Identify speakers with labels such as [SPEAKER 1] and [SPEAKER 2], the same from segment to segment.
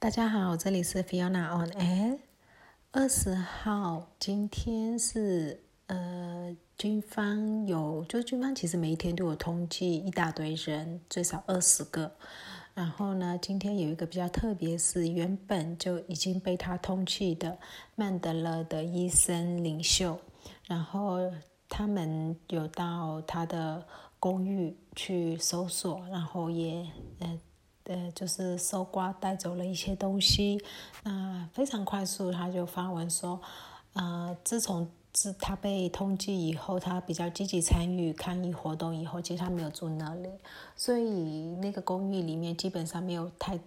[SPEAKER 1] 大家好，这里是 Fiona on Air。二十号，今天是呃，军方有，就军方其实每一天都有通缉一大堆人，最少二十个。然后呢，今天有一个比较特别，是原本就已经被他通缉的曼德勒的医生领袖，然后他们有到他的公寓去搜索，然后也呃。呃，就是搜刮带走了一些东西，那非常快速，他就发文说，呃，自从自他被通缉以后，他比较积极参与抗议活动以后，其实他没有住那里，所以那个公寓里面基本上没有太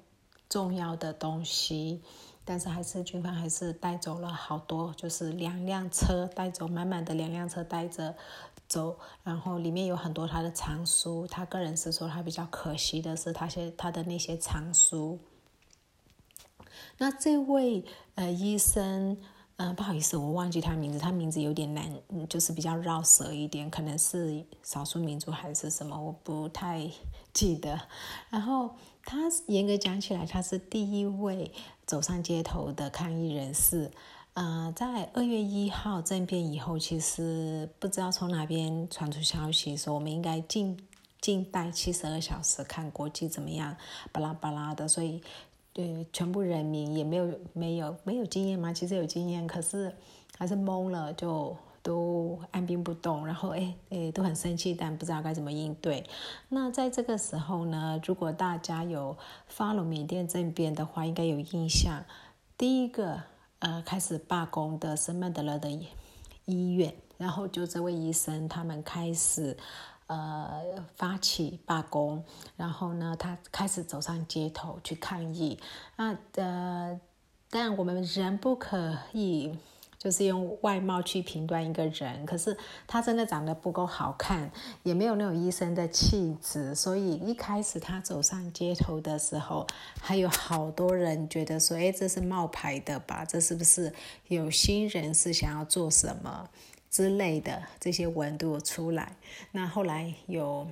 [SPEAKER 1] 重要的东西，但是还是军方还是带走了好多，就是两辆车带走满满的两辆车带着。走，然后里面有很多他的藏书。他个人是说，他比较可惜的是，他些他的那些藏书。那这位呃医生，嗯，不好意思，我忘记他名字，他名字有点难，就是比较绕舌一点，可能是少数民族还是什么，我不太记得。然后他严格讲起来，他是第一位走上街头的抗议人士。呃，在二月一号政变以后，其实不知道从哪边传出消息说，我们应该静静待七十二小时，看国际怎么样，巴拉巴拉的。所以，对全部人民也没有没有没有经验吗，其实有经验，可是还是懵了，就都按兵不动。然后，哎哎，都很生气，但不知道该怎么应对。那在这个时候呢，如果大家有发了缅甸政变的话，应该有印象，第一个。呃，开始罢工的圣曼德勒的医院，然后就这位医生他们开始呃发起罢工，然后呢，他开始走上街头去抗议。那呃，但我们人不可以。就是用外貌去评断一个人，可是他真的长得不够好看，也没有那种医生的气质，所以一开始他走上街头的时候，还有好多人觉得说：“哎，这是冒牌的吧？这是不是有心人是想要做什么之类的？”这些文都出来。那后来有。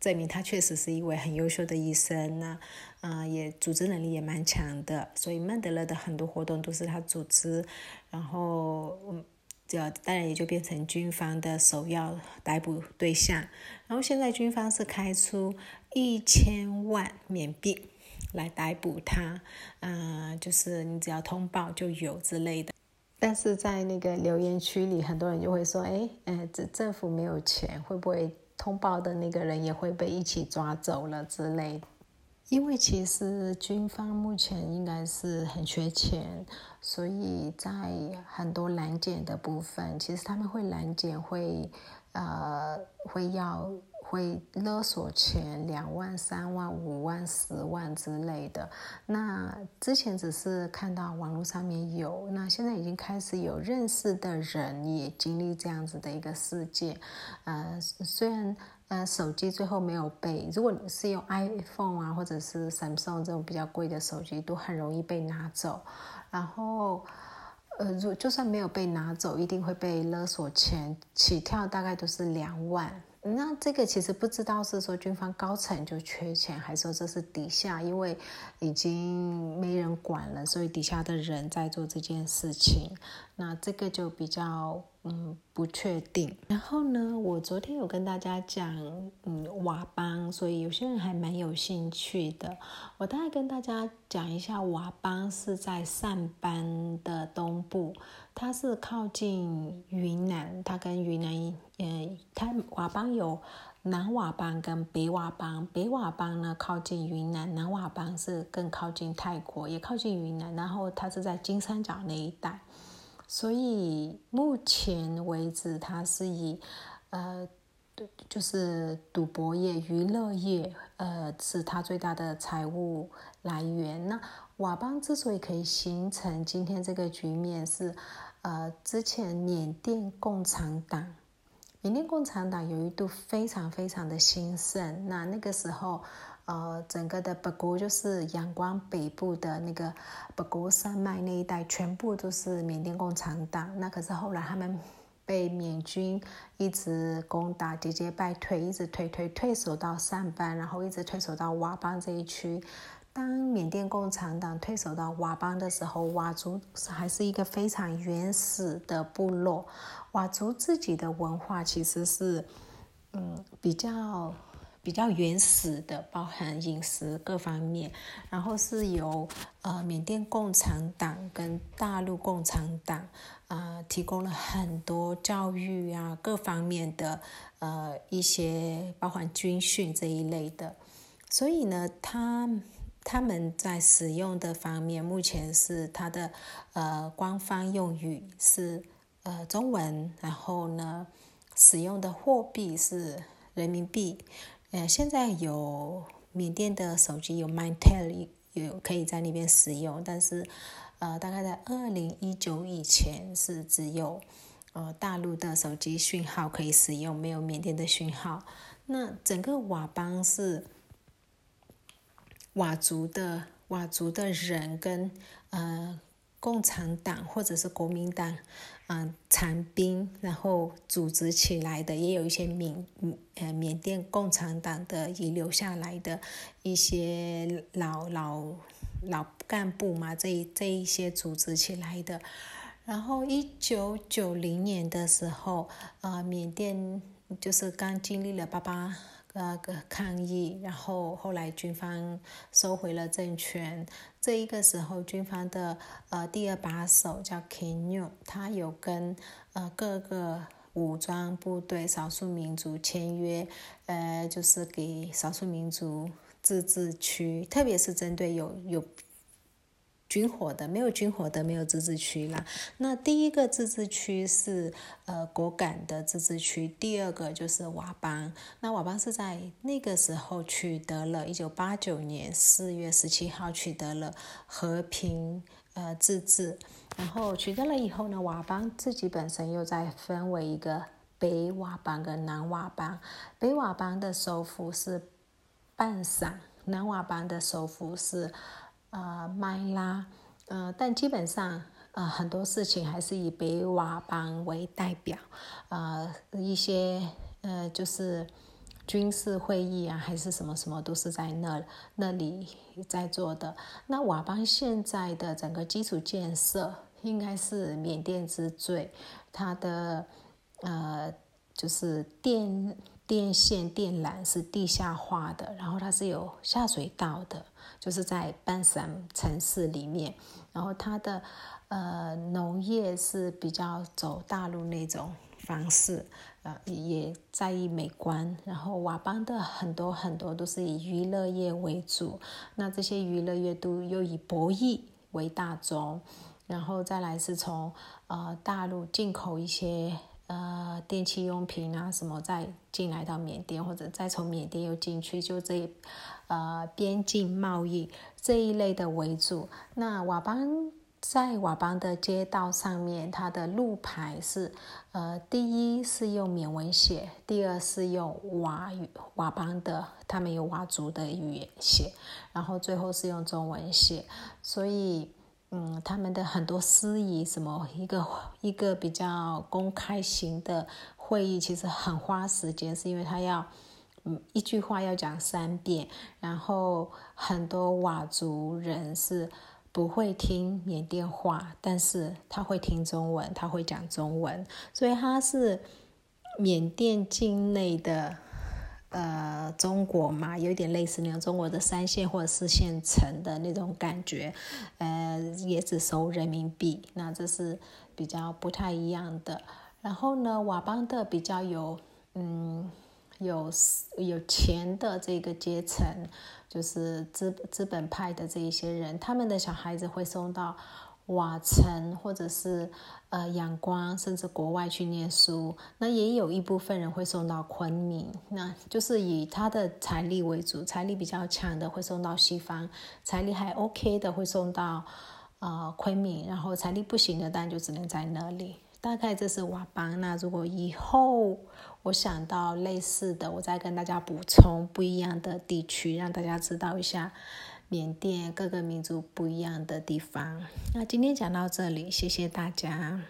[SPEAKER 1] 证明他确实是一位很优秀的医生，那，嗯，也组织能力也蛮强的，所以曼德勒的很多活动都是他组织，然后，嗯，这当然也就变成军方的首要逮捕对象。然后现在军方是开出一千万缅币来逮捕他，嗯，就是你只要通报就有之类的。但是在那个留言区里，很多人就会说，哎，嗯，这政府没有钱，会不会？通报的那个人也会被一起抓走了之类，因为其实军方目前应该是很缺钱，所以在很多拦检的部分，其实他们会拦检，会呃会要。会勒索钱，两万、三万、五万、十万之类的。那之前只是看到网络上面有，那现在已经开始有认识的人也经历这样子的一个事件。呃，虽然呃手机最后没有被，如果你是用 iPhone 啊或者是 Samsung 这种比较贵的手机，都很容易被拿走。然后呃，如就算没有被拿走，一定会被勒索钱，起跳大概都是两万。那这个其实不知道是说军方高层就缺钱，还是说这是底下因为已经没人管了，所以底下的人在做这件事情。那这个就比较嗯不确定。然后呢，我昨天有跟大家讲嗯瓦邦，所以有些人还蛮有兴趣的。我大概跟大家讲一下，瓦邦是在上班的东部。它是靠近云南，它跟云南，呃，它佤邦有南佤邦跟北佤邦，北佤邦呢靠近云南，南佤邦是更靠近泰国，也靠近云南，然后它是在金三角那一带，所以目前为止它是以，呃，就是赌博业、娱乐业，呃，是它最大的财务来源。那佤邦之所以可以形成今天这个局面是。呃，之前缅甸共产党，缅甸共产党有一度非常非常的兴盛。那那个时候，呃，整个的北国就是仰光北部的那个北国山脉那一带，全部都是缅甸共产党。那可是后来他们被缅军一直攻打，节节败退，一直退退退守到上班，然后一直退守到佤邦这一区。当缅甸共产党退守到佤邦的时候，佤族还是一个非常原始的部落。佤族自己的文化其实是，嗯，比较比较原始的，包含饮食各方面。然后是由呃缅甸共产党跟大陆共产党啊提供了很多教育啊各方面的呃一些，包含军训这一类的。所以呢，他。他们在使用的方面，目前是它的呃官方用语是呃中文，然后呢使用的货币是人民币。呃，现在有缅甸的手机有 MyTel 有可以在那边使用，但是呃大概在二零一九以前是只有呃大陆的手机讯号可以使用，没有缅甸的讯号。那整个佤邦是。佤族的佤族的人跟呃共产党或者是国民党嗯残兵，然后组织起来的，也有一些缅呃缅甸共产党的遗留下来的一些老老老干部嘛，这这一些组织起来的。然后一九九零年的时候，呃，缅甸就是刚经历了八八。呃，抗议，然后后来军方收回了政权。这一个时候，军方的呃第二把手叫 Kenyu，他有跟呃各个武装部队、少数民族签约，呃，就是给少数民族自治区，特别是针对有有。军火的没有军火的没有自治区啦。那第一个自治区是呃果敢的自治区，第二个就是佤邦。那佤邦是在那个时候取得了，一九八九年四月十七号取得了和平呃自治。然后取得了以后呢，佤邦自己本身又再分为一个北佤邦跟南佤邦。北佤邦的首府是半山，南佤邦的首府是。呃，麦拉，呃，但基本上，呃，很多事情还是以北佤邦为代表，呃，一些，呃，就是军事会议啊，还是什么什么，都是在那那里在做的。那佤邦现在的整个基础建设应该是缅甸之最，它的，呃，就是电。电线电缆是地下化的，然后它是有下水道的，就是在半山城市里面。然后它的呃农业是比较走大陆那种方式，呃也在意美观。然后佤邦的很多很多都是以娱乐业为主，那这些娱乐业都又以博弈为大宗，然后再来是从呃大陆进口一些。呃，电器用品啊，什么再进来到缅甸，或者再从缅甸又进去，就这呃边境贸易这一类的为主。那佤邦在佤邦的街道上面，它的路牌是呃，第一是用缅文写，第二是用佤语佤邦的，他们有佤族的语言写，然后最后是用中文写，所以。嗯，他们的很多司仪，什么一个一个比较公开型的会议，其实很花时间，是因为他要嗯一句话要讲三遍，然后很多佤族人是不会听缅甸话，但是他会听中文，他会讲中文，所以他是缅甸境内的。呃，中国嘛，有点类似那种中国的三线或者四线城的那种感觉，呃，也只收人民币，那这是比较不太一样的。然后呢，佤邦的比较有，嗯，有有钱的这个阶层，就是资资本派的这一些人，他们的小孩子会送到。瓦城，或者是呃阳光，甚至国外去念书，那也有一部分人会送到昆明，那就是以他的财力为主，财力比较强的会送到西方，财力还 OK 的会送到呃昆明，然后财力不行的当然就只能在那里。大概这是瓦邦。那如果以后我想到类似的，我再跟大家补充不一样的地区，让大家知道一下。缅甸各个民族不一样的地方。那今天讲到这里，谢谢大家。